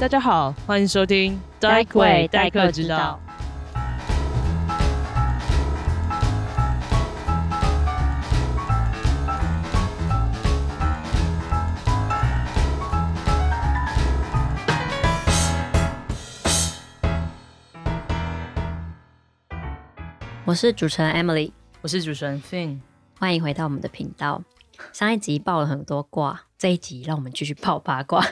大家好，欢迎收听 Dyke Way，代课之道。我是主持人 Emily，我是主持人 Fin，欢迎回到我们的频道。上一集爆了很多卦，这一集让我们继续爆八卦。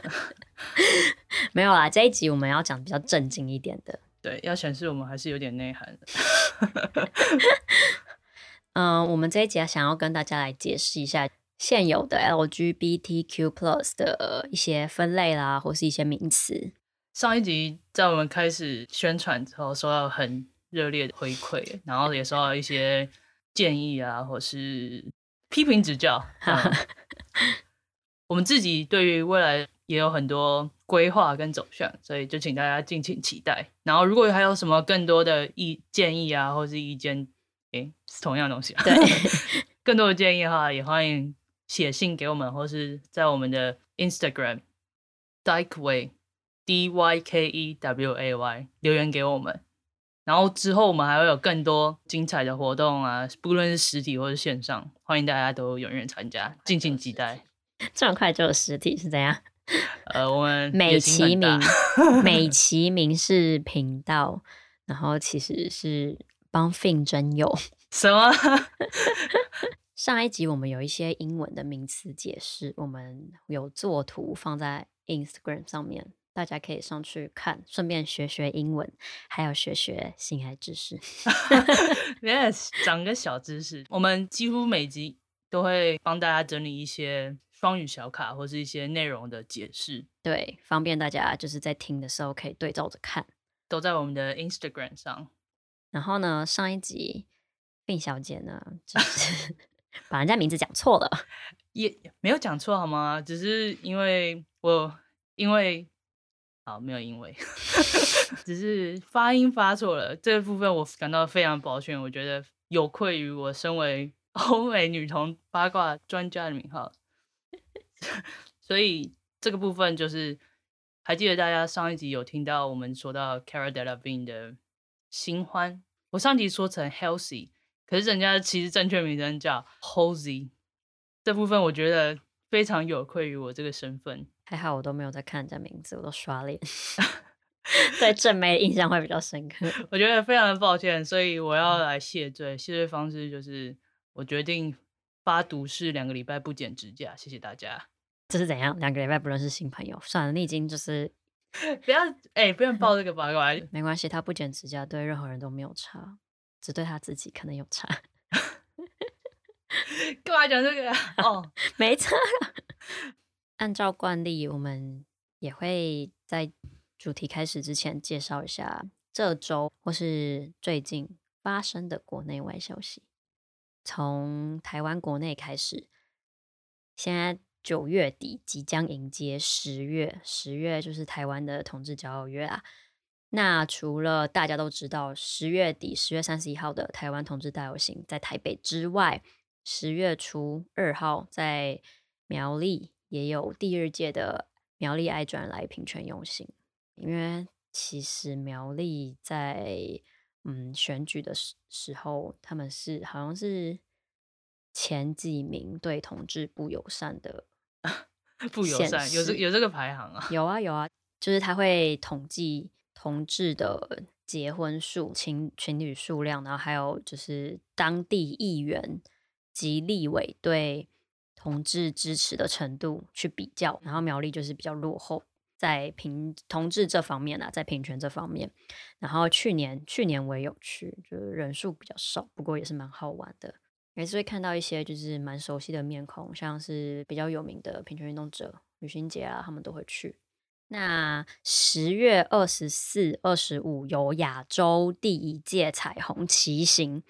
没有啦，这一集我们要讲比较正经一点的。对，要显示我们还是有点内涵的。嗯，我们这一集想要跟大家来解释一下现有的 LGBTQ plus 的一些分类啦，或是一些名词。上一集在我们开始宣传之后，收到很热烈的回馈，然后也收到一些建议啊，或是批评指教。我们自己对于未来也有很多规划跟走向，所以就请大家敬请期待。然后，如果还有什么更多的意建议啊，或是意见，诶，是同样东西啊。对，更多的建议的话，也欢迎写信给我们，或是在我们的 Instagram Dykeway D Y K E W A Y 留言给我们。然后之后我们还会有更多精彩的活动啊，不论是实体或是线上，欢迎大家都踊跃参加，敬请期待。这么快就有实体是怎样？呃，我们美其名 美其名是频道，然后其实是帮 Fin 真有什么？上一集我们有一些英文的名词解释，我们有做图放在 Instagram 上面，大家可以上去看，顺便学学英文，还有学学性爱知识。Yes，长个小知识。我们几乎每集都会帮大家整理一些。双语小卡或是一些内容的解释，对，方便大家就是在听的时候可以对照着看，都在我们的 Instagram 上。然后呢，上一集病小姐呢，就是 把人家名字讲错了，也没有讲错好吗？只是因为我因为好没有因为，只是发音发错了，这个部分我感到非常抱歉，我觉得有愧于我身为欧美女童八卦专家的名号。所以这个部分就是，还记得大家上一集有听到我们说到 Cara Delevingne 的新欢，我上集说成 Healthy，可是人家其实正确名称叫 Hosey。这部分我觉得非常有愧于我这个身份。还好我都没有在看人家名字，我都刷脸，对正妹印象会比较深刻。我觉得非常的抱歉，所以我要来谢罪。谢罪方式就是我决定。发毒誓两个礼拜不剪指甲，谢谢大家。这是怎样？两个礼拜不认识新朋友？算了，你已经就是 不要哎，不用 报这个八卦。没关系，他不剪指甲对任何人都没有差，只对他自己可能有差。干嘛讲这个？哦，没差。按照惯例，我们也会在主题开始之前介绍一下这周或是最近发生的国内外消息。从台湾国内开始，现在九月底即将迎接十月，十月就是台湾的同志交友月啊。那除了大家都知道十月底十月三十一号的台湾同志大游行在台北之外，十月初二号在苗栗也有第二届的苗栗爱转来平权游行。因为其实苗栗在嗯，选举的时时候，他们是好像是前几名对同志不友善的，不友善有这有这个排行啊？有啊有啊，就是他会统计同志的结婚数、情情侣数量，然后还有就是当地议员及立委对同志支持的程度去比较，然后苗栗就是比较落后。在平同志这方面啊，在平权这方面，然后去年去年我也有去，就是人数比较少，不过也是蛮好玩的，也是会看到一些就是蛮熟悉的面孔，像是比较有名的平权运动者旅行节啊，他们都会去。那十月二十四、二十五有亚洲第一届彩虹骑行，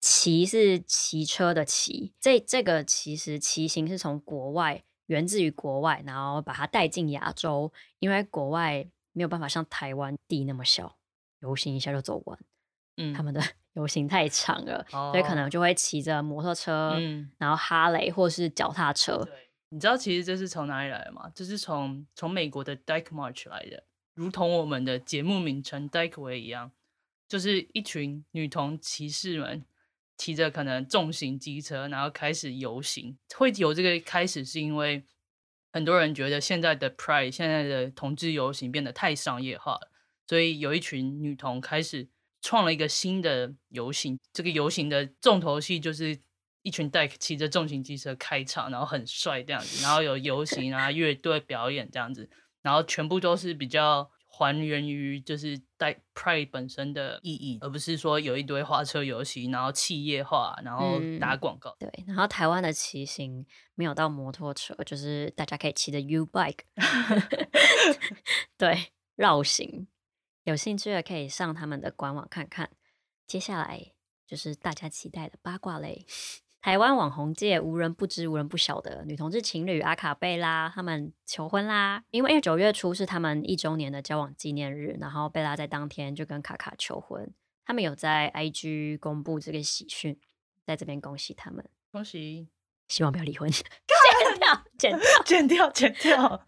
骑是骑车的骑，这这个其实骑行是从国外。源自于国外，然后把它带进亚洲，因为国外没有办法像台湾地那么小，游行一下就走完。嗯，他们的游行太长了，所以可能就会骑着摩托车，然后哈雷或是脚踏车。你知道其实这是从哪里来的吗？这是从从美国的 Dyke March 来的。如同我们的节目名称 “Dykeway” 一样，就是一群女童骑士们骑着可能重型机车，然后开始游行。会有这个开始，是因为很多人觉得现在的 Pride、现在的同志游行变得太商业化了，所以有一群女童开始创了一个新的游行。这个游行的重头戏就是一群 Dyke 骑着重型机车开场，然后很帅这样子，然后有游行啊、乐队表演这样子。然后全部都是比较还原于就是带 Pride 本身的意义，而不是说有一堆花车游行，然后企业化，然后打广告。对，然后台湾的骑行没有到摩托车，就是大家可以骑着 U bike，对，绕行。有兴趣的可以上他们的官网看看。接下来就是大家期待的八卦类。台湾网红界无人不知、无人不晓的女同志情侣阿卡贝拉他们求婚啦！因为因为九月初是他们一周年的交往纪念日，然后贝拉在当天就跟卡卡求婚。他们有在 IG 公布这个喜讯，在这边恭喜他们，恭喜！希望不要离婚，剪掉，剪掉，剪掉，剪掉！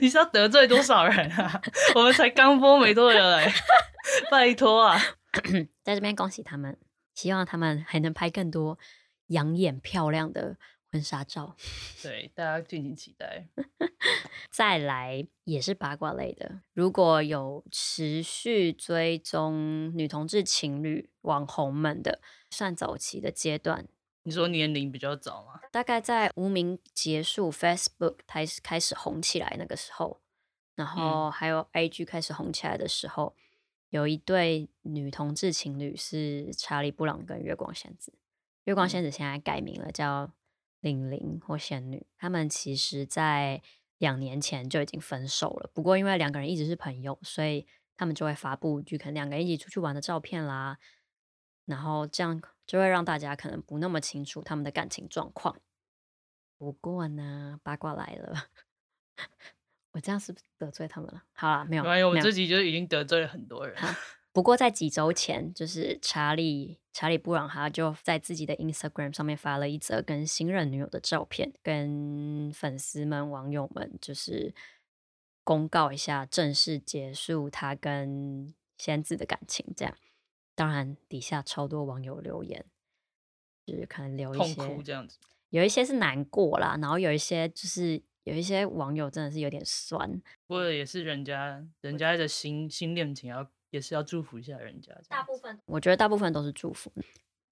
你是要得罪多少人啊？我们才刚播没多久哎，拜托啊！在这边恭喜他们，希望他们还能拍更多。养眼漂亮的婚纱照，对大家敬请期待。再来也是八卦类的，如果有持续追踪女同志情侣网红们的，算早期的阶段。你说年龄比较早吗？大概在无名结束，Facebook 开始开始红起来那个时候，然后还有 IG 开始红起来的时候，有一对女同志情侣是查理布朗跟月光仙子。月光仙子现在改名了，叫玲玲或仙女。他们其实，在两年前就已经分手了。不过，因为两个人一直是朋友，所以他们就会发布就可能两个人一起出去玩的照片啦。然后这样就会让大家可能不那么清楚他们的感情状况。不过呢，八卦来了，我这样是不是得罪他们了？好了，没有，没有，我自己就已经得罪了很多人。不过在几周前，就是查理查理布朗他就在自己的 Instagram 上面发了一则跟新任女友的照片，跟粉丝们网友们就是公告一下正式结束他跟仙子的感情。这样，当然底下超多网友留言，就是可能留一些这样子，有一些是难过啦，然后有一些就是有一些网友真的是有点酸，不过也是人家人家的新新恋情要。也是要祝福一下人家。大部分我觉得大部分都是祝福。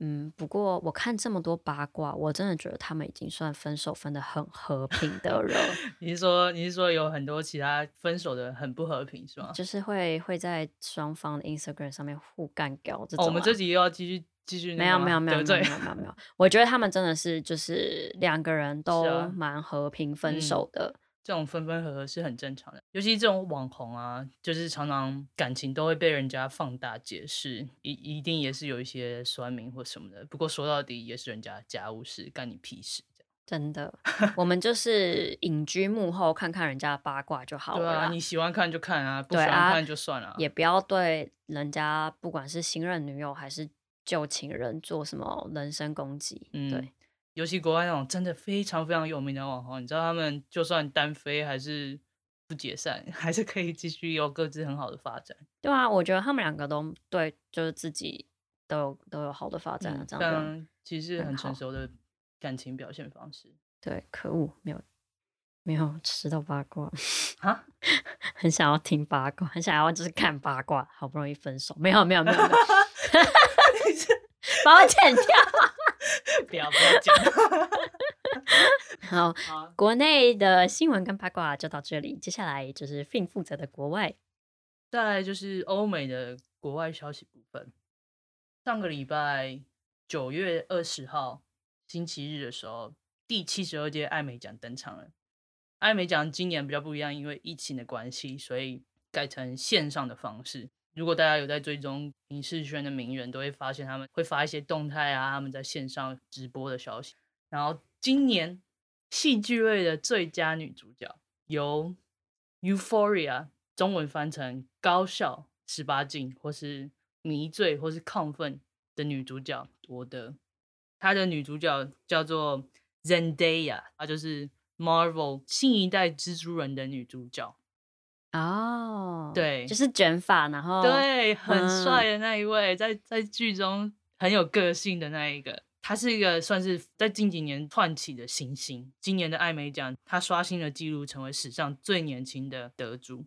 嗯，不过我看这么多八卦，我真的觉得他们已经算分手分的很和平的了。你是说你是说有很多其他分手的很不和平是吗？就是会会在双方的 Instagram 上面互干掉这种。我们这集又要继续继续没有没有没有没有 没有没有。我觉得他们真的是就是两个人都蛮和平分手的。这种分分合合是很正常的，尤其这种网红啊，就是常常感情都会被人家放大解释，一一定也是有一些酸民或什么的。不过说到底也是人家家务事，干你屁事。真的，我们就是隐居幕后，看看人家八卦就好了。对啊，你喜欢看就看啊，不喜欢看就算了。也不要对人家不管是新任女友还是旧情人做什么人身攻击。嗯，对。尤其国外那种真的非常非常有名的网红，你知道他们就算单飞还是不解散，还是可以继续有各自很好的发展。对啊，我觉得他们两个都对，就是自己都有都有好的发展，这样其实很成熟的感情表现方式。对，可恶，没有没有吃到八卦啊，很想要听八卦，很想要就是看八卦，好不容易分手，没有没有没有，把我剪掉。不要不要讲。好，国内的新闻跟八卦就到这里，接下来就是 Fin 负责的国外，再来就是欧美的国外消息部分。上个礼拜九月二十号星期日的时候，第七十二届艾美奖登场了。艾美奖今年比较不一样，因为疫情的关系，所以改成线上的方式。如果大家有在追踪影视圈的名人，都会发现他们会发一些动态啊，他们在线上直播的消息。然后今年戏剧类的最佳女主角由《Euphoria》中文翻成“高校十八禁”或是“迷醉”或是“亢奋”的女主角夺得。她的女主角叫做 Zendaya，她就是 Marvel 新一代蜘蛛人的女主角。哦，对就是卷发，然后对，很嗯帅的那一位，在在剧中很有个性的那一个，他是一个算是在近几年窜起的新星。今年的艾美奖，他刷新了纪录，成为史上最年轻的得主。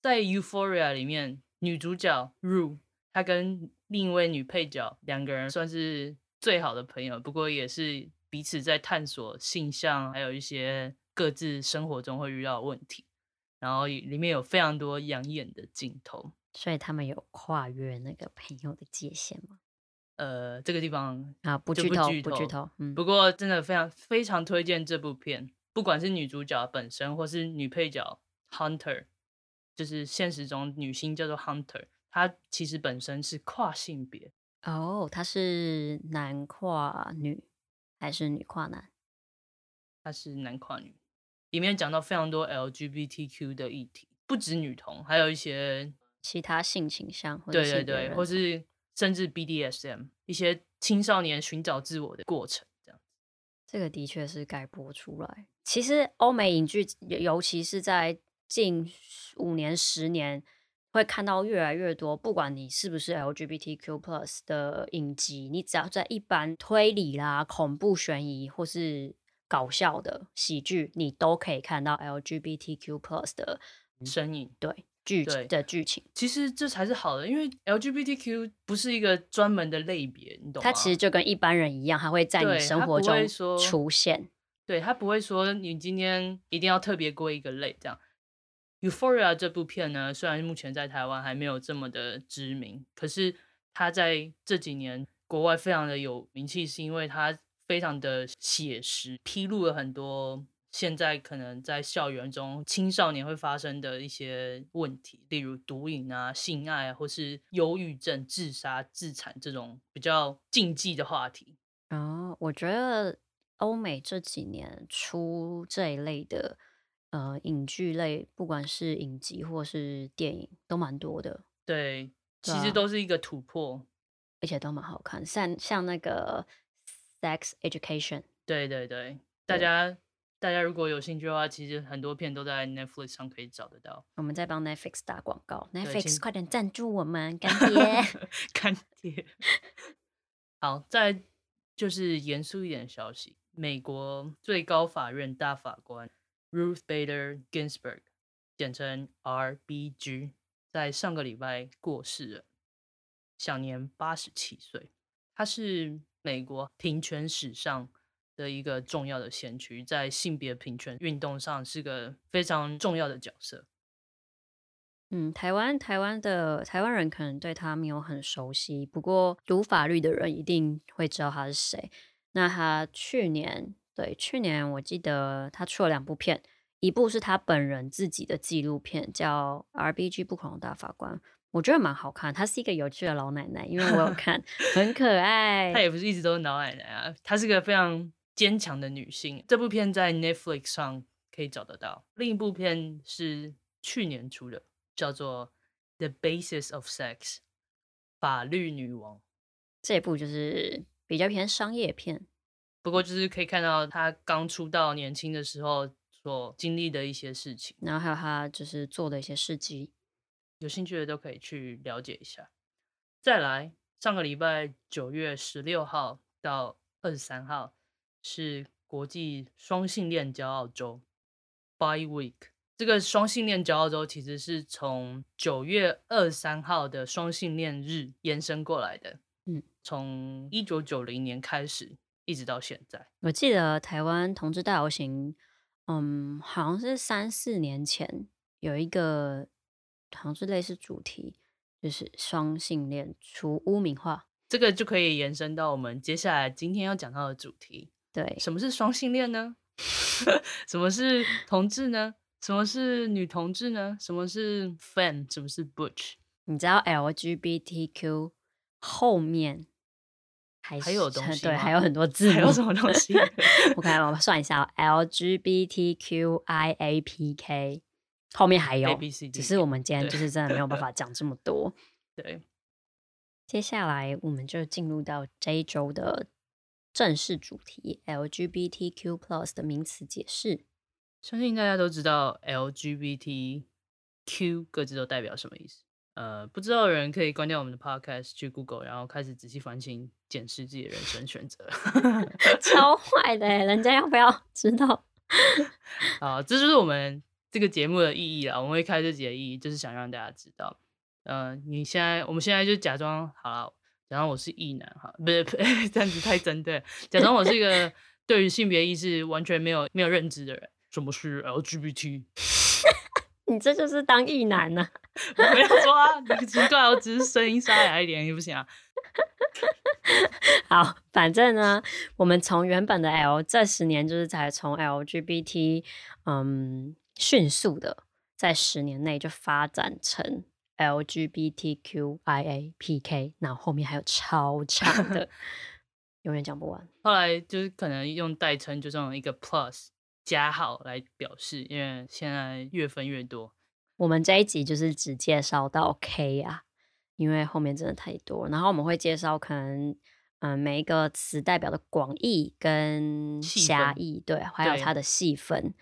在《Euphoria》里面，女主角 Rue，她跟另一位女配角两个人算是最好的朋友，不过也是彼此在探索性向，还有一些各自生活中会遇到的问题。然后里面有非常多养眼的镜头。所以他们有跨越那个朋友的界限吗？呃，这个地方啊，不就剧透，不剧透。嗯，不过真的非常非常推荐这部片，不管是女主角本身，或是女配角 Hunter，就是现实中女星叫做 Hunter，她其实本身是跨性别，哦，她是男跨女还是女跨男？她是男跨女。里面讲到非常多 LGBTQ 的议题，不止女同，还有一些其他性倾向或者对对对，或是甚至 BDSM 一些青少年寻找自我的过程，这样。这个的确是该播出来。其实欧美影剧，尤尤其是在近五年、十年，会看到越来越多。不管你是不是 LGBTQ plus 的影集，你只要在一般推理啦、恐怖、悬疑或是搞笑的喜剧，你都可以看到 LGBTQ plus 的身影。对剧对的剧情。其实这才是好的，因为 LGBTQ 不是一个专门的类别，你懂吗？它其实就跟一般人一样，它会在你生活中出现。对它不会说你今天一定要特别归一个类这样。Euphoria 这部片呢，虽然目前在台湾还没有这么的知名，可是它在这几年国外非常的有名气，是因为它非常的写实，披露了很多现在可能在校园中青少年会发生的一些问题，例如毒瘾啊、性爱啊，或是忧郁症、自杀、自残这种比较禁忌的话题。哦，我觉得欧美这几年出这一类的呃影剧类，不管是影集或是电影，都蛮多的，对，其实都是一个突破。而且都蛮好看。像像那个《Sex Education》，对对对，大家大家如果有兴趣的话，其实很多片都在 Netflix 上可以找得到。我们在帮 Netflix 打广告，Netflix 快点赞助我们，干 爹！干爹。好，再就是严肃一点的消息，美国最高法院大法官 Ruth Bader Ginsburg，简称 RBG，在上个礼拜过世了，享年八十七岁。他是美国平权史上的一个重要的先驱，在性别平权运动上是个非常重要的角色。嗯，台湾台湾的台湾人可能对他没有很熟悉，不过读法律的人一定会知道他是谁。那他去年对去年我记得他出了两部片，一部是他本人自己的纪录片，叫《RBG 不恐龙大法官》，我觉得蛮好看。她是一个有趣的老奶奶，因为我有 看，很可爱。她也不是一直都是老奶奶啊，她是个非常坚强的女性。这部片在 Netflix 上可以找得到。另一部片是去年出的，叫做《The Basis of Sex》法律女王。这部就是比较偏商业片，不过就是可以看到她刚出道年轻的时候所经历的一些事情，然后还有她就是做的一些事迹。有兴趣的都可以去了解一下。再来，上个礼拜九月十六号到二十三号是国际双性恋骄傲周 （Bi Week）。这个双性恋骄傲周其实是从九月二十三号的双性恋日延伸过来的。嗯，从一九九零年开始，一直到现在。我记得台湾同志大游行，嗯，好像是三四年前有一个，好像是类似主题，就是双性恋除污名化。这个就可以延伸到我们接下来今天要讲到的主题：对，什么是双性恋呢？什么是同志呢？什么是女同志呢？什么是 fan？什么是 butch？你知道 LGBTQ 后面还还有东 西吗还有很多 字有什么东西我看我算一下、哦、，LGBTQIAPK 后面还有 A B C D 只是我们今天就是真的没有办法讲这么多。对，接下来我们就进入到这一周的正式主题 LGBTQ+ plus 的名词解释。相信大家都知道 LGBT Q 各自都代表什么意思？呃，不知道的人可以关掉我们的 Podcast，去 Google，然后开始仔细反省、检视自己的人生选择。超坏的欸，人家要不要知道？好，这就是我们这个节目的意义啦。我们会开这集的意义，就是想让大家知道，呃，你现在，我们现在就假装好了，假装我是异男哈，不是 这样子太针对，假装我是一个 对于性别意识完全没有没有认知的人。什么是 LGBT？你这就是当异男呢、我没有说啊，你奇怪，我只是声音沙哑一点，也不行啊。好，反正呢，我们从原本的 L 这十年就是才从 LGBT，嗯，迅速的在十年内就发展成 LGBTQIAPK，然后后面还有超长的，永远讲不完。后来就是可能用代称，就用一个 plus 加号来表示，因为现在越分越多。我们这一集就是只介绍到 K 啊，因为后面真的太多。然后我们会介绍可能，嗯、每一个词代表的广义跟狭义，对，还有它的细分。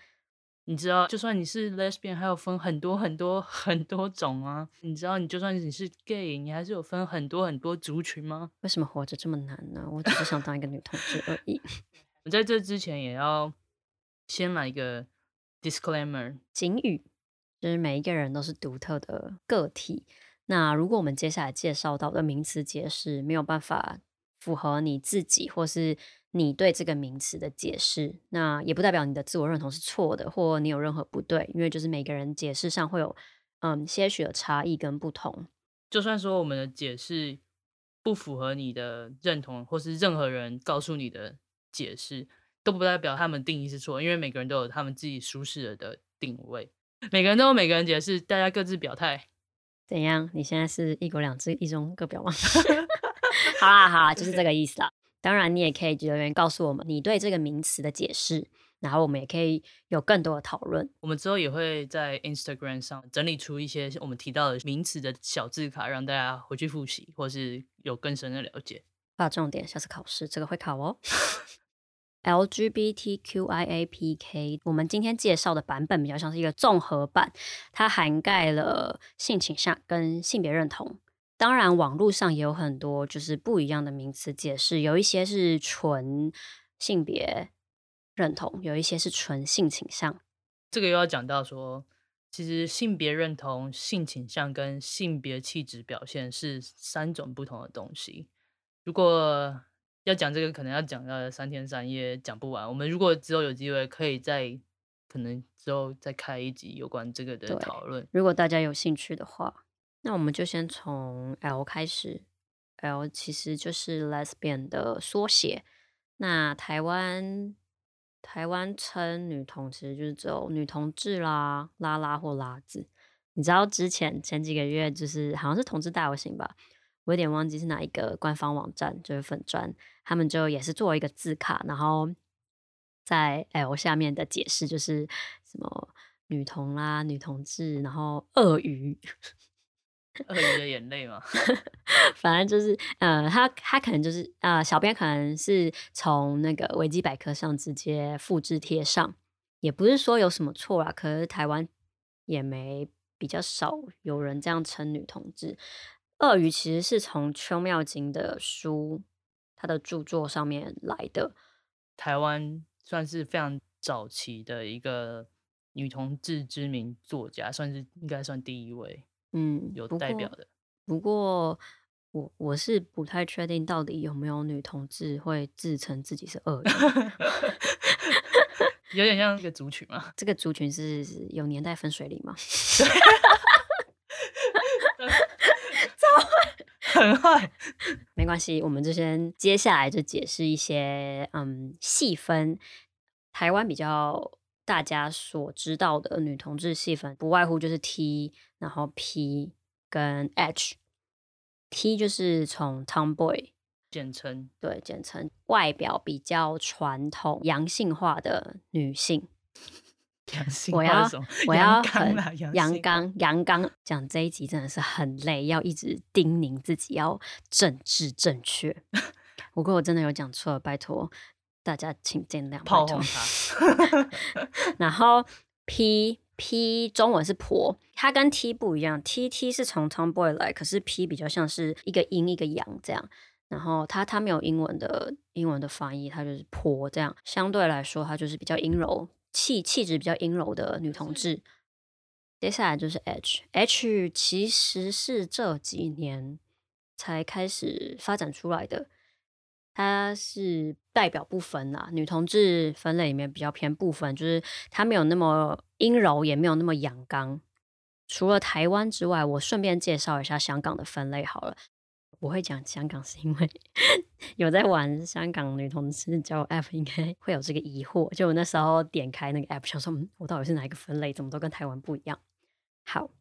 你知道，就算你是 lesbian，还有分很多很多很多种啊。你知道，你就算你是 gay，你还是有分很多很多族群吗？为什么活着这么难呢？我只是想当一个女同志而已。我在这之前也要先来一个 disclaimer，警语就是每一个人都是独特的个体。那如果我们接下来介绍到的名词解释没有办法符合你自己，或是你对这个名词的解释，那也不代表你的自我认同是错的，或你有任何不对，因为就是每个人解释上会有嗯些许的差异跟不同。就算说我们的解释不符合你的认同，或是任何人告诉你的解释，都不代表他们定义是错，因为每个人都有他们自己舒适的定位，每个人都有每个人解释，大家各自表态。怎样？你现在是一国两制、一中各表吗？好啦好啦，就是这个意思啦。当然，你也可以留言告诉我们你对这个名词的解释，然后我们也可以有更多的讨论。我们之后也会在 Instagram 上整理出一些我们提到的名词的小字卡，让大家回去复习，或是有更深的了解。划重点，下次考试这个会考哦。LGBTQIAPK，我们今天介绍的版本比较像是一个综合版，它涵盖了性倾向跟性别认同。当然，网络上也有很多就是不一样的名词解释，有一些是纯性别认同，有一些是纯性倾向。这个又要讲到说，其实性别认同、性倾向跟性别气质表现是三种不同的东西。如果要讲这个，可能要讲到三天三夜讲不完。我们如果之后有机会，可以再可能之后再开一集有关这个的对讨论。如果大家有兴趣的话，那我们就先从 L 开始。L 其实就是 lesbian 的缩写。那台湾台湾称女同其实就是只有女同志啦、拉拉或拉字。你知道之前前几个月就是好像是同志大游行吧，我有点忘记是哪一个官方网站，就是粉专，他们就也是做一个字卡，然后在 L 下面的解释就是什么女同啦、女同志，然后鳄鱼，鳄鱼的眼泪嘛，反正就是呃，他他可能就是呃，小编可能是从那个维基百科上直接复制贴上，也不是说有什么错啦，可是台湾也没比较少有人这样称女同志。鳄鱼其实是从邱妙金的书，他的著作上面来的。台湾算是非常早期的一个女同志知名作家，算是应该算第一位嗯，有代表的。不过我我是不太确定到底有没有女同志会自称自己是鳄鱼。有点像一个 族群嘛。这个族群是有年代分水岭吗？很坏。没关系，我们就先接下来就解释一些嗯细分。台湾比较大家所知道的女同志细分，不外乎就是 T，然后 P 跟 H。T 就是从 Tomboy 简称对简称，外表比较传统、阳性化的女性。阳性我要我要很啦，阳刚阳刚讲这一集真的是很累，要一直叮咛自己要政治正确。不过我真的有讲错了，拜托大家请见谅，拜托炮轰。他。然后 P P 中文是婆，它跟 T 不一样，T T 是从 tomboy 来，可是 P 比较像是一个阴一个阳这样。然后它它没有英文的英文的翻译，它就是婆这样。相对来说，它就是比较阴柔气气质比较阴柔的女同志。接下来就是 H，H 其实是这几年才开始发展出来的。它是代表不分啦，女同志分类里面比较偏不分，就是它没有那么阴柔，也没有那么阳刚。除了台湾之外，我顺便介绍一下香港的分类好了。我会讲香港是因为 有在玩香港女同志交友 App，应该会有这个疑惑。就我那时候点开那个 App，想说，嗯，我到底是哪一个分类？怎么都跟台湾不一样？好。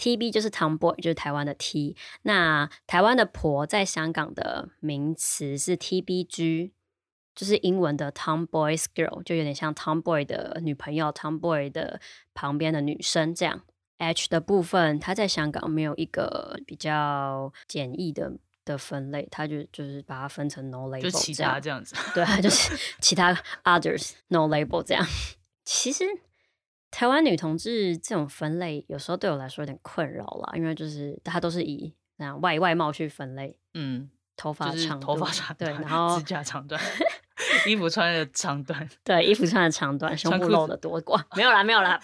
T B 就是 Tomboy，就是台湾的 T。那台湾的婆在香港的名词是 T B G，就是英文的 Tomboy's Girl，就有点像 Tomboy 的女朋友，Tomboy 的旁边的女生这样。H 的部分，它在香港没有一个比较简易的的分类，它就就是把它分成 No Label，就其他这样子。对，就是 其他 Others No Label 这样。其实。台湾女同志这种分类，有时候对我来说有点困扰啦，因为就是大家都是以那样外外貌去分类，嗯，头发长，头发长，对，然后指甲长短，衣服穿的长短，对，衣服穿的长短，胸部露的多寡，没有啦，没有啦，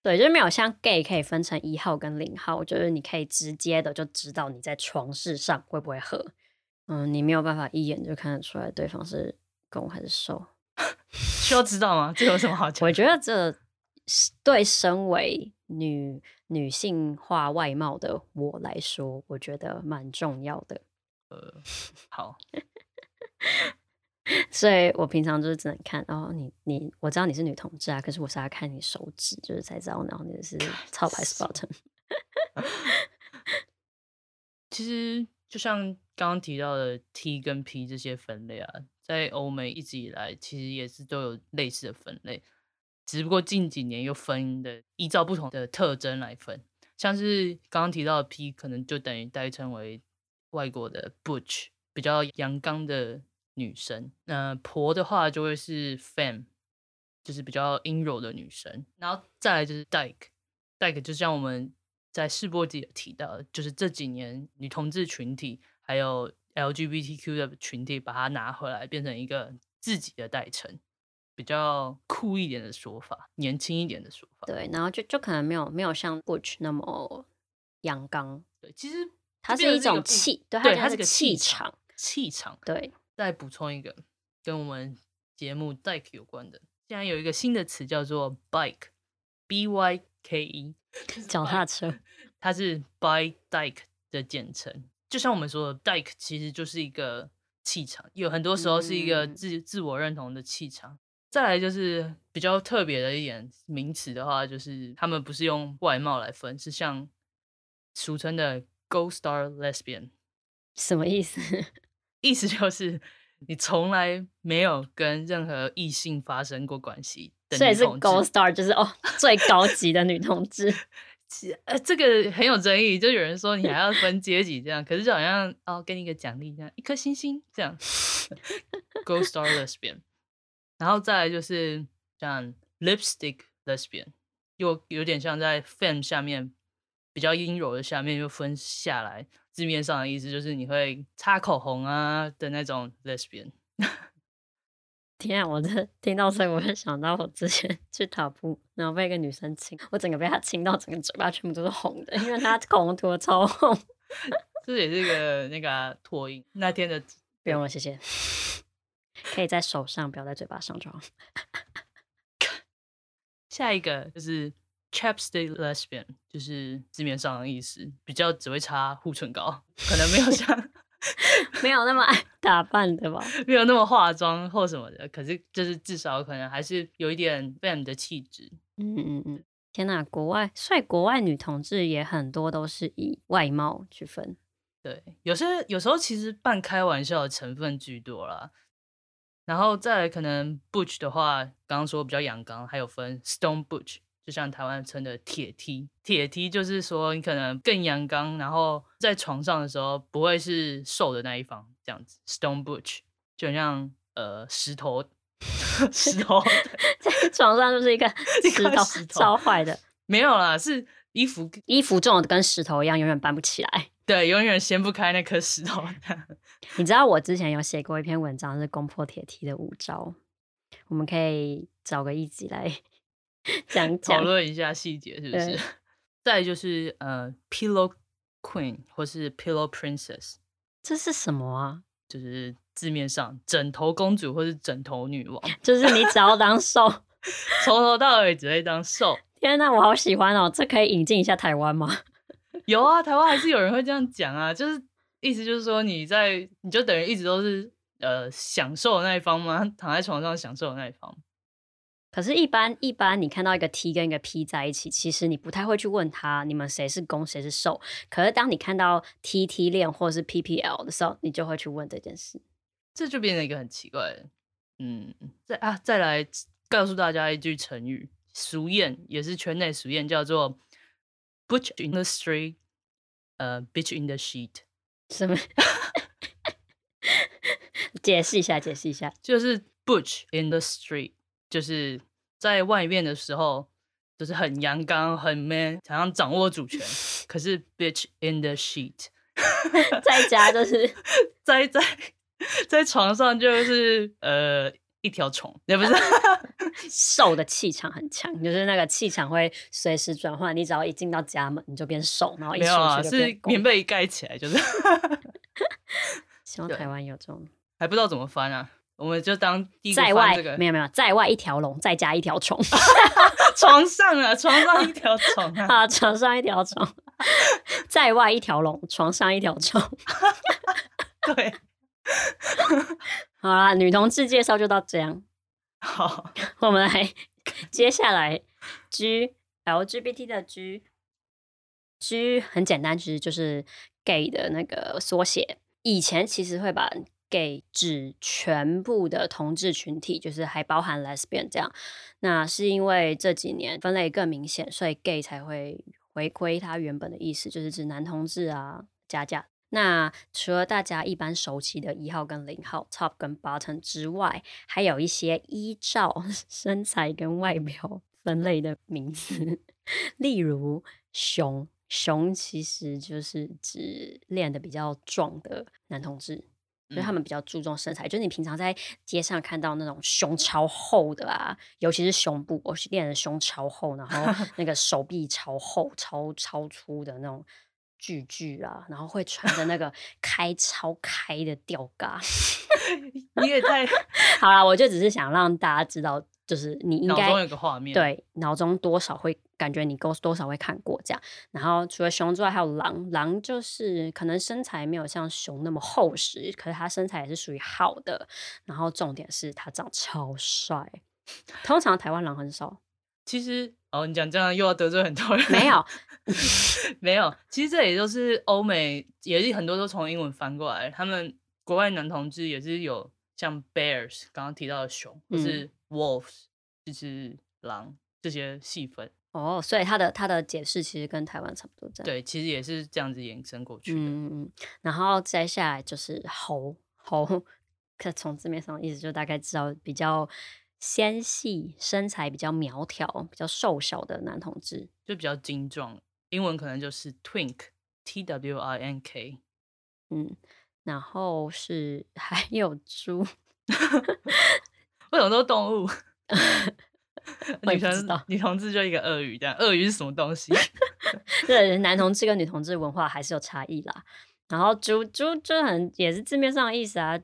对，就是没有像 gay 可以分成一号跟零号，就是你可以直接的就知道你在床事上会不会合，嗯，你没有办法一眼就看得出来对方是攻还是受，需要知道吗？这有什么好讲？我觉得这。对身为女女性化外貌的我来说，我觉得蛮重要的。呃，好，所以我平常就是只能看，哦你你我知道你是女同志啊，可是我是要看你手指，就是才知道，然后你是超牌 spot。其实就像刚刚提到的 T 跟 P 这些分类啊，在欧美一直以来其实也是都有类似的分类。只不过近几年又分的，依照不同的特征来分，像是刚刚提到的 P，可能就等于代称为外国的 Butch，比较阳刚的女生。那婆的话就会是 Fem，就是比较阴柔的女生。然后再来就是 Dyke，Dyke 就像我们在试播集有提到，就是这几年女同志群体还有 LGBTQ 的群体把它拿回来，变成一个自己的代称。比较酷一点的说法，年轻一点的说法。对，然后就就可能没有没有像 Butch 那么阳刚。对，其实它是一种气，对，它是个气场，气场。对，再补充一个跟我们节目 dike 有关的，现在有一个新的词叫做 Bike，B Y K E，脚踏车，它是 Bike Dyke 的简称。就像我们说的 dike 其实就是一个气场，有很多时候是一个自自我认同的气场。再来就是比较特别的一点名词的话，就是他们不是用外貌来分，是像俗称的 Gold Star Lesbian，什么意思？意思就是你从来没有跟任何异性发生过关系，所以是 Gold Star，就是哦最高级的女同志。呃，这个很有争议，就有人说你还 要分阶级这样，可是就好像哦给你一个奖励这样，一颗星星这样。Gold Star Lesbian。然后再来就是像 lipstick lesbian，又有点像在 fan 下面比较阴柔的下面又分下来，字面上的意思就是你会擦口红啊的那种 lesbian。天啊，我这听到这，我会想到我之前去塔布，然后被一个女生亲，我整个被她亲到整个嘴巴全部都是红的，因为她口红涂的超红。这也是一个那个脱音那天的，不用了，谢谢。可以在手上，不要在嘴巴上装。下一个就是 chapstick lesbian，就是字面上的意思，比较只会擦护唇膏，可能没有像 没有那么爱打扮对吧，没有那么化妆或什么的。可是就是至少可能还是有一点 fem 的气质。嗯嗯嗯。天哪，国外所以国外女同志也很多都是以外貌去分。对，有些有时候其实半开玩笑的成分居多啦。然后再来可能 butch 的话，刚刚说比较阳刚，还有分 stone butch，就像台湾称的铁梯。铁梯就是说你可能更阳刚，然后在床上的时候不会是瘦的那一方，这样子。stone butch 就像呃石头 石头 在床上就是一个 石头超坏的。没有啦，是衣服衣服重的跟石头一样，永远搬不起来。对，永远掀不开那颗石头。你知道我之前有写过一篇文章，是攻破铁梯的五招，我们可以找个一集来 讲讨讲。论一下细节，是不是？再就是呃，Pillow Queen 或是 Pillow Princess，这是什么啊？就是字面上枕头公主或是枕头女王，就是你只要当受。从头到尾只会当受。天呐，我好喜欢哦！这可以引进一下台湾吗？有啊，台湾还是有人会这样讲啊，就是意思就是说你在你就等于一直都是呃享受的那一方吗？躺在床上享受的那一方。可是，一般一般你看到一个 T 跟一个 P 在一起，其实你不太会去问他你们谁是攻谁是受。可是当你看到 T T 恋或是 P P L 的时候，你就会去问这件事。这就变成一个很奇怪的，嗯，再啊，再来告诉大家一句成语，俗谚也是圈内俗谚，叫做 “butch in the street”，呃，“bitch in the sheet”，什么？解释一下，解释一下。就是 “butch in the street”，就是在外面的时候就是很阳刚、很 man，想要掌握主权，可是 “bitch in the sheet”，在家就是在在在床上就是呃一条虫，也不是。瘦的气场很强，就是那个气场会随时转换。你只要一进到家门，你就变瘦，然后一出没有啊，去就是棉被一盖起来就是，希望台湾有这种还不知道怎么翻啊，我们就当第一个在外这个没有没有在外一条龙，再加一条虫 床上啊，床上一条虫啊，啊，床上一条虫，在外一条龙，床上一条虫。对，好啦，女同志介绍就到这样，好，我们来接下来 G LGBT 的 G G 很简单，其实就是 gay 的那个缩写。以前其实会把 gay 指全部的同志群体，就是还包含 lesbian 这样。那是因为这几年分类更明显，所以 gay 才会回归它原本的意思，就是指男同志啊、加价。那除了大家一般熟悉的一号跟零号 （top 跟 bottom） 之外，还有一些依照 身材跟外表分类的名词，例如熊。熊其实就是指练的比较壮的男同志，所以他们比较注重身材。就是你平常在街上看到那种胸超厚的啊，尤其是胸部，我是练的胸超厚，然后 那个手臂超厚、超超粗的那种巨巨啊，然后会穿着那个开超开的吊嘎。你也太 好啦，我就只是想让大家知道，就是你应该脑中有个画面，，对，脑中多少会感觉你够多少会看过这样。然后除了熊之外，还有狼。狼就是可能身材没有像熊那么厚实，可是他身材也是属于好的。然后重点是他长超帅。通常台湾狼很少，其实哦，你讲这样又要得罪很多人，没有，没有，其实这也就是欧美，也是很多都从英文翻过来，他们国外男同志也是有像 bears 刚刚提到的熊，或嗯是 wolves 就是狼这些细分，哦，所以他的他的解释其实跟台湾差不多这样。对，其实也是这样子延伸过去的。嗯嗯嗯，然后接下来就是猴猴，可从字面上的意思就大概知道比较纤细、身材比较苗条、比较瘦小的男同志。就比较精壮，英文可能就是 twink，T W I N K。嗯，然后是 还有猪，为什么都是动物？女同我也不知道女同志就一个鳄鱼，这样鳄鱼是什么东西？对，男同志跟女同志文化还是有差异啦。然后猪猪就很也是字面上的意思啊，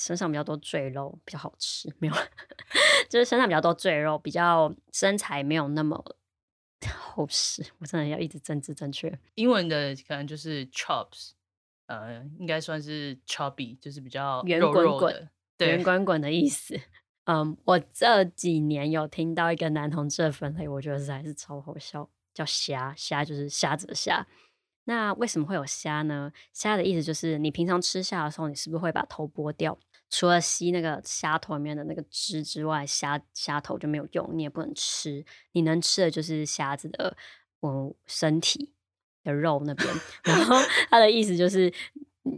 身上比较多赘肉，比较好吃，没有，就是身上比较多赘肉，比较身材没有那么厚实。我真的要一直政治正确。英文的可能就是 chops，呃，应该算是 chubby，就是比较圆滚滚。圆，滚滚的意思。嗯，我这几年有听到一个男同志的分类，我觉得实在是超好笑，叫虾。虾就是虾子的虾。那为什么会有虾呢？虾的意思就是你平常吃虾的时候，你是不是会把头剥掉？除了吸那个虾头里面的那个汁之外，虾虾头就没有用，你也不能吃。你能吃的就是虾子的嗯身体的肉那边。然后 他的意思就是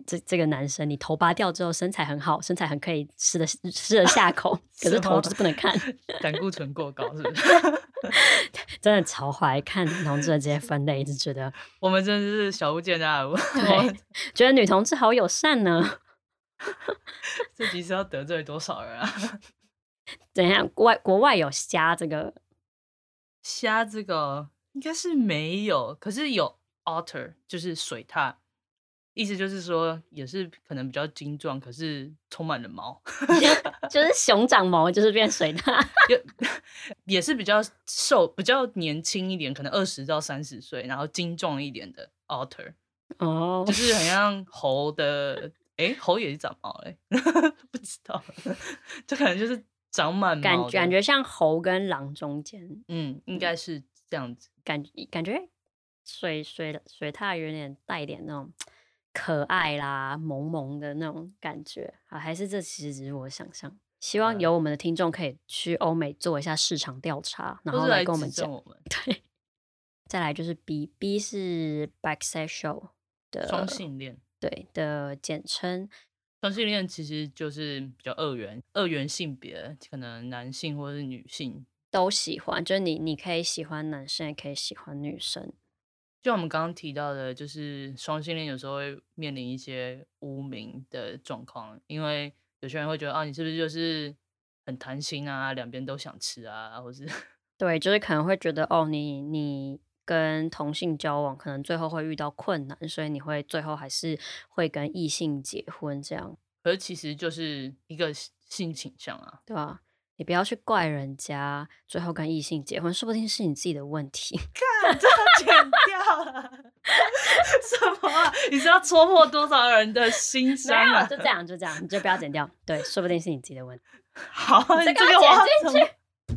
这这个男生，你头拔掉之后身材很好，身材很可以吃的吃得下口，可是头就是不能看，胆固醇过高是不是？真的超怀看女同志的这些分类，一直觉得我们真的是小巫见大巫，对，觉得女同志好友善呢。这集是要得罪多少人啊？怎样？国外国外有虾这个虾这个应该是没有，可是有 otter，就是水獭。意思就是说，也是可能比较精壮，可是充满了毛，就是熊长毛，就是变水獭，也也是比较瘦，比较年轻一点，可能二十到三十岁，然后精壮一点的 otter，哦，就是很像猴的，哎，猴也是长毛嘞，不知道，就可能就是长满毛，感感觉像猴跟狼中间，嗯，应该是这样子，感感觉水水水獭有点带点那种。可爱啦，萌萌的那种感觉啊，还是这其实只是我想象。希望有我们的听众可以去欧美做一下市场调查，然后来跟我们讲。对，再来就是 B，B 是 bisexual 的双性恋，对的简称。双性恋其实就是比较二元，二元性别，可能男性或者是女性都喜欢，就是你你可以喜欢男生，也可以喜欢女生。就我们刚刚提到的，就是双性恋有时候会面临一些污名的状况，因为有些人会觉得啊，你是不是就是很贪心啊，两边都想吃啊，或是 对，就是可能会觉得哦，你你跟同性交往，可能最后会遇到困难，所以你会最后还是会跟异性结婚这样。可是其实就是一个性倾向啊，对吧？你不要去怪人家，最后跟异性结婚，说不定是你自己的问题。看，这剪掉了，什么？你知道戳破多少人的心声啊？就这样，就这样，你就不要剪掉。对，说不定是你自己的问题。好，你这个剪进去。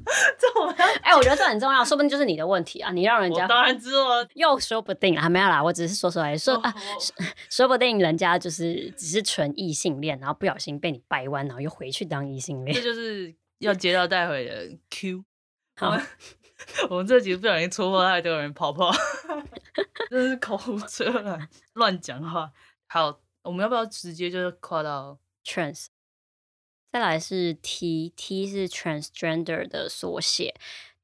这我要……哎，我觉得这很重要，说不定就是你的问题啊！你让人家当然知道，又说不定啊，没有啦，我只是说出来说啊，说不定人家就是只是纯异性恋，然后不小心被你掰弯，然后又回去当异性恋。这就是。要接到带回的 Q，好，我们这集不小心戳破太多人泡泡，真是口无遮拦，乱讲话。好，我们要不要直接就是跨到 trans？再来是 T，T 是 transgender 的缩写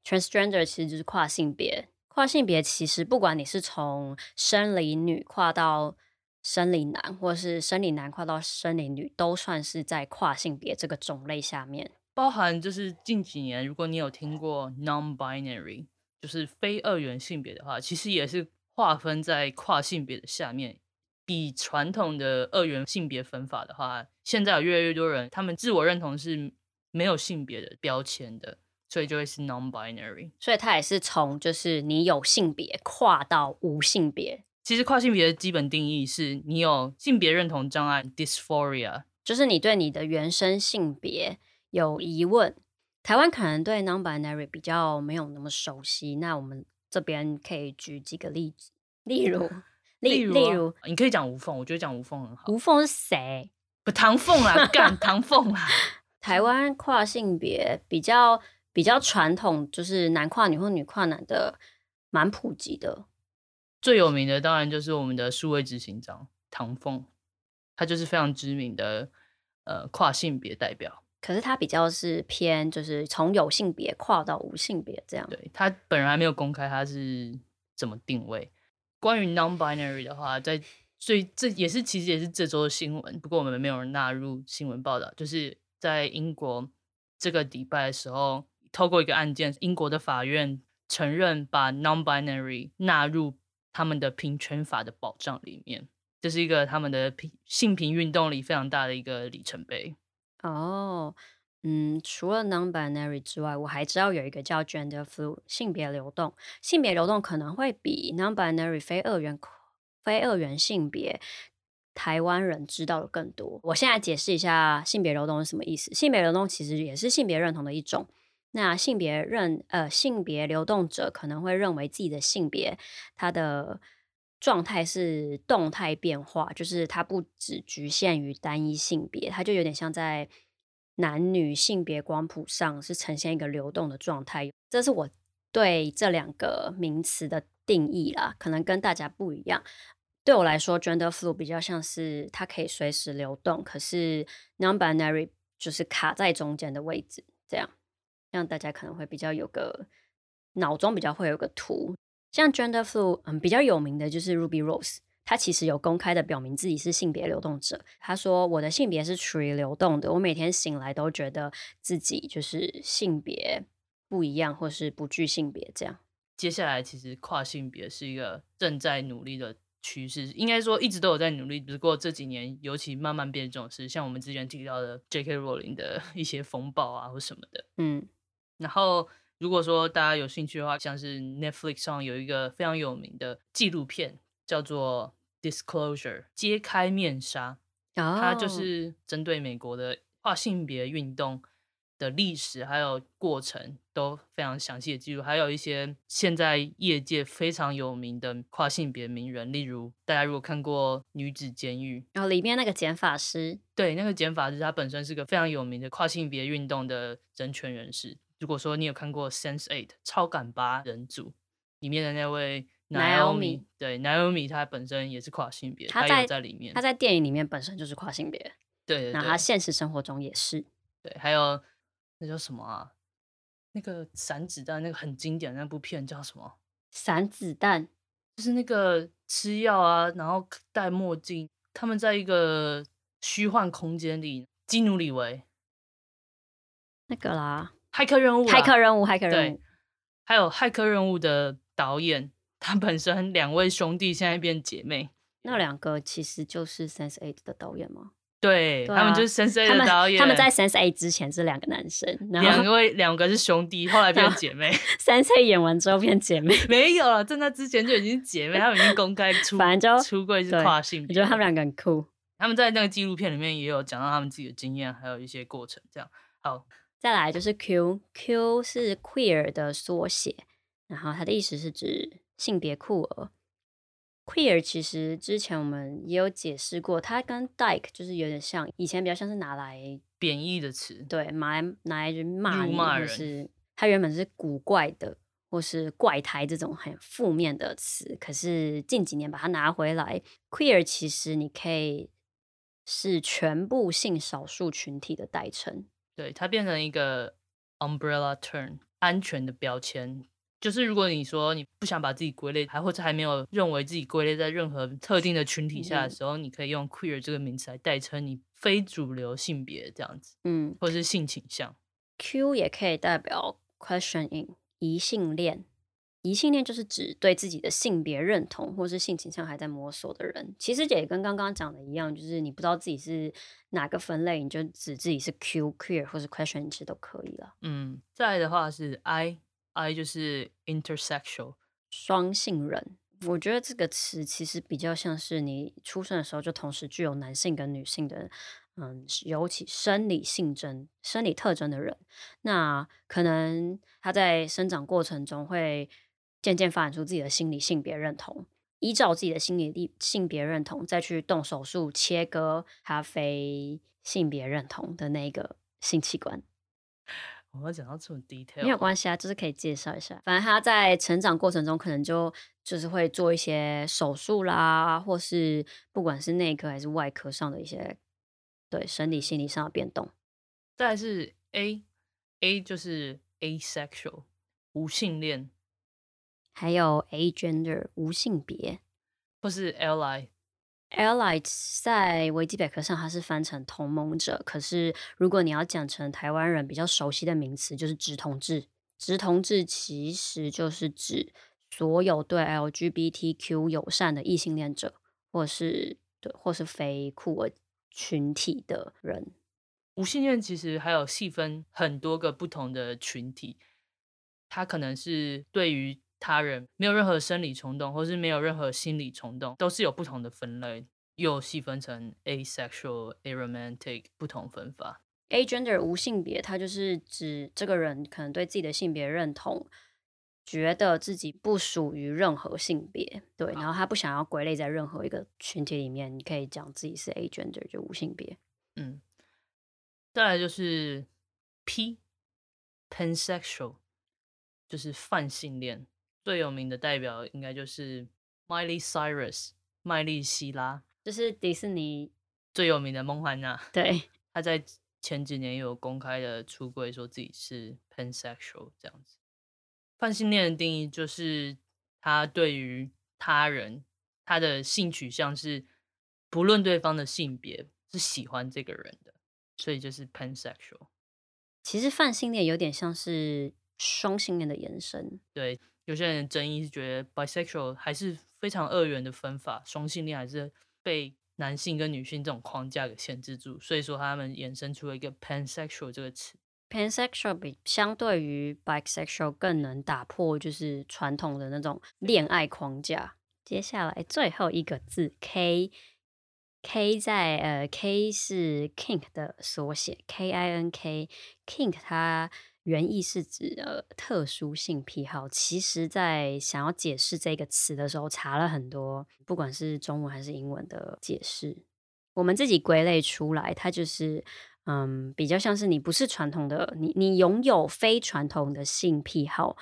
，transgender 其实就是跨性别。跨性别其实不管你是从生理女跨到生理男，或是生理男跨到生理女，都算是在跨性别这个种类下面。包含就是近几年，如果你有听过 non-binary，就是非二元性别的话，其实也是划分在跨性别的下面。比传统的二元性别分法的话，现在有越来越多人，他们自我认同是没有性别的标签的，所以就会是 non-binary。所以它也是从就是你有性别跨到无性别。其实跨性别的基本定义是你有性别认同障碍 dysphoria，就是你对你的原生性别。有疑问，台湾可能对 non-binary 比较没有那么熟悉，那我们这边可以举几个例子，例如，例如，例如，你可以讲吴凤，我觉得讲吴凤很好。吴凤是谁？不，唐凤啦，干唐凤啦。台湾跨性别比较比较传统，就是男跨女或女跨男的，蛮普及的。最有名的当然就是我们的数位执行长唐凤，他就是非常知名的呃跨性别代表。可是他比较是偏，就是从有性别跨到无性别这样。对他本人还没有公开他是怎么定位。关于 non-binary 的话，在最这也是其实也是这周的新闻，不过我们没有人纳入新闻报道。就是在英国这个礼拜的时候，透过一个案件，英国的法院承认把 non-binary 纳入他们的平权法的保障里面，这是一个他们的平性平运动里非常大的一个里程碑。哦，嗯，除了 non-binary 之外，我还知道有一个叫 gender fluid 性别流动。性别流动可能会比 non-binary 非二元非二元性别台湾人知道的更多。我现在解释一下性别流动是什么意思。性别流动其实也是性别认同的一种。那性别认呃性别流动者可能会认为自己的性别它的状态是动态变化，就是它不只局限于单一性别，它就有点像在男女性别光谱上是呈现一个流动的状态。这是我对这两个名词的定义啦，可能跟大家不一样。对我来说，gender f l u 比较像是它可以随时流动，可是 non-binary 就是卡在中间的位置，这样让大家可能会比较有个脑中比较会有个图。像 gender fluid，嗯，比较有名的就是 Ruby Rose，他其实有公开的表明自己是性别流动者。他说：“我的性别是处于流动的，我每天醒来都觉得自己就是性别不一样，或是不具性别这样。”接下来，其实跨性别是一个正在努力的。趋势应该说一直都有在努力，只不过这几年尤其慢慢变这种事，像我们之前提到的 J.K. Rowling 的一些风暴啊或什么的，嗯。然后如果说大家有兴趣的话，像是 Netflix 上有一个非常有名的纪录片叫做《Disclosure》揭开面纱，它就是针对美国的跨性别运动。的历史还有过程都非常详细的记录，还有一些现在业界非常有名的跨性别名人，例如大家如果看过《女子监狱》，然后里面那个剪发师，对，那个剪发师他本身是个非常有名的跨性别运动的人权人士。如果说你有看过《Sense Eight》超感八人组里面的那位 Naomi，对，Naomi 她本身也是跨性别，她在在里面，她在电影里面本身就是跨性别，对，那她现实生活中也是，对，还有。那叫什么啊？那个散子弹，那个很经典那部片叫什么？散子弹就是那个吃药啊，然后戴墨镜，他们在一个虚幻空间里。基努里维那个啦，骇客任务，骇客任务，骇客任务。还有骇客任务的导演，他本身两位兄弟现在变姐妹。那两个其实就是 Sense Eight 的导演吗？对他们就是 Sense Eight 的导演，他们在 Sense Eight 之前是两个男生，两位两个是兄弟，后来变姐妹。Sense Eight 演完之后变姐妹，没有了，在那之前就已经姐妹，他们已经公开 出，反正就出柜是跨性别。我觉得他们两个很酷。他们在那个纪录片里面也有讲到他们自己的经验，还有一些过程。这样好，再来就是 Q，Q 是 Queer 的缩写，然后它的意思是指性别酷儿。Queer 其实之前我们也有解释过，它跟 Dyke 就是有点像，以前比较像是拿来贬义的词，对，拿来拿来骂人，就是它原本是古怪的或是怪胎这种很负面的词，可是近几年把它拿回来，Queer 其实你可以是全部性少数群体的代称，对，它变成一个 umbrella term 安全的标签。就是如果你说你不想把自己归类，还或者还没有认为自己归类在任何特定的群体下的时候，你可以用 queer 这个名词来代称你非主流性别这样子，嗯，或者是性倾向。Q 也可以代表 questioning 疑性恋，疑性恋就是指对自己的性别认同或是性倾向还在摸索的人。其实也跟刚刚讲的一样，就是你不知道自己是哪个分类，你就指自己是 Q queer 或是 questioning 其实都可以了。嗯，再来的话是 I。I 就是 intersexual 双性人，我觉得这个词其实比较像是你出生的时候就同时具有男性跟女性的，嗯，尤其生理性征、生理特征的人。那可能他在生长过程中会渐渐发展出自己的心理性别认同，依照自己的心理性别认同再去动手术切割他非性别认同的那个性器官。我们讲到这么 detail，没有关系啊，就是可以介绍一下。反正他在成长过程中，可能就就是会做一些手术啦，或是不管是内科还是外科上的一些对生理心理上的变动。再是 A，A 就是 asexual 无性恋，还有 agender 无性别，或是 ally。Allies 在维基百科上，它是翻成同盟者。可是，如果你要讲成台湾人比较熟悉的名词，就是直同志。直同志其实就是指所有对 LGBTQ 友善的异性恋者，或是对或是非酷儿群体的人。无性恋其实还有细分很多个不同的群体，它可能是对于。他人没有任何生理冲动，或是没有任何心理冲动，都是有不同的分类，又细分成 asexual、aromantic 不同分法。agender 无性别，它就是指这个人可能对自己的性别认同，觉得自己不属于任何性别，对，然后他不想要归类在任何一个群体里面，你可以讲自己是 agender 就无性别。嗯，再来就是 p pansexual，就是泛性恋。最有名的代表应该就是 Miley Cyrus，麦莉希拉，就是迪士尼最有名的梦幻娜，对，她在前几年有公开的出柜，说自己是 pansexual 这样子。泛性恋的定义就是他对于他人他的性取向是不论对方的性别是喜欢这个人的，所以就是 pansexual。其实泛性恋有点像是双性恋的延伸。对，有些人的争议是觉得 bisexual 还是非常二元的分法，双性恋还是被男性跟女性这种框架给限制住，所以说他们衍生出了一个 pansexual 这个词。pansexual 比相对于 bisexual 更能打破就是传统的那种恋爱框架。接下来最后一个字 K，K 在呃 K 是 kink 的缩写，K I N K，kink 它原意是指呃特殊性癖好。其实，在想要解释这个词的时候，查了很多，不管是中文还是英文的解释，我们自己归类出来，它就是。嗯，比较像是你不是传统的，你你拥有非传统的性癖好。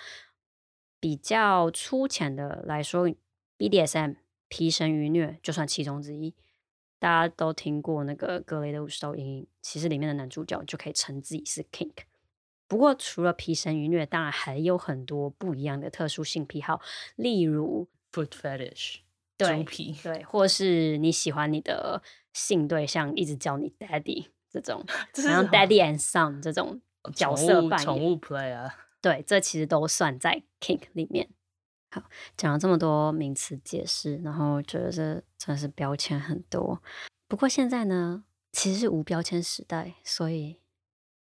比较粗浅的来说，BDSM 皮神愉虐就算其中之一。大家都听过那个格雷的五十道阴影，其实里面的男主角就可以称自己是 kink。不过除了皮神愉虐，当然还有很多不一样的特殊性癖好，例如 foot fetish，对猪皮，对，或是你喜欢你的性对象一直叫你 daddy。这种这是像 daddy and son 这种角色扮演，宠物 play 啊，对，这其实都算在 kink 里面。好，讲了这么多名词解释，然后觉得这真的是标签很多。不过现在呢，其实是无标签时代，所以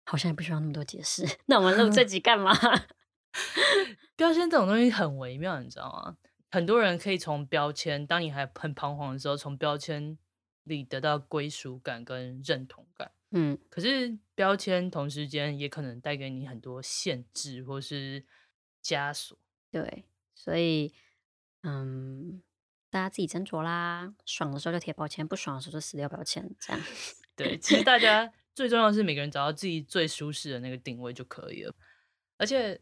好像也不需要那么多解释。那我们录这 集干嘛？标签这种东西很微妙，你知道吗？很多人可以从标签，当你还很彷徨的时候，从标签里得到归属感跟认同感。嗯，可是标签同时间也可能带给你很多限制或是枷锁。对，所以嗯，大家自己斟酌啦。爽的时候就贴标签，不爽的时候就撕掉标签，这样。对，其实大家最重要是每个人找到自己最舒适的那个定位就可以了。而且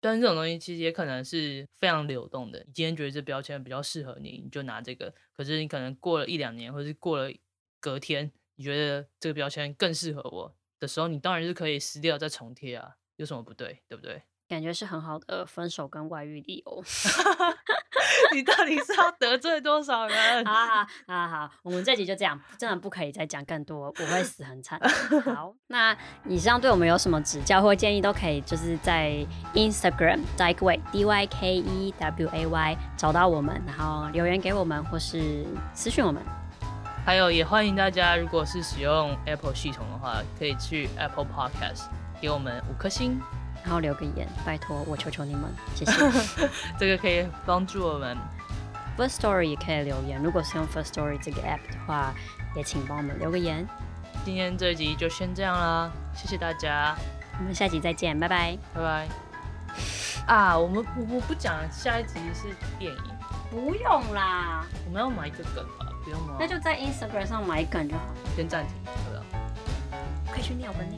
标签这种东西其实也可能是非常流动的。你今天觉得这标签比较适合你，你就拿这个。可是你可能过了一两年，或是过了隔天，你觉得这个标签更适合我的时候，你当然是可以撕掉再重贴啊，有什么不对？对不对？感觉是很好的分手跟外遇理由。你到底是要得罪多少人？好好好好，我们这集就这样，真的不可以再讲更多，我会死很惨。好，那以上对我们有什么指教或建议，都可以就是在 Instagram Dykeway D Y K E W A Y 找到我们，然后留言给我们，或是私讯我们。还有，也欢迎大家，如果是使用 Apple 系统的话，可以去 Apple Podcast 给我们五颗星，然后留个言，拜托我求求你们，谢谢。这个可以帮助我们。First Story 也可以留言，如果是用 First Story 这个 app 的话，也请帮我们留个言。今天这一集就先这样啦，谢谢大家，我们下集再见，拜拜。拜拜。啊，我们我我不讲下一集是电影，不用啦，我们要买一个梗吧？不用吗？那就在 Instagram 上买梗就好。先暂停，对吧？可以去尿本那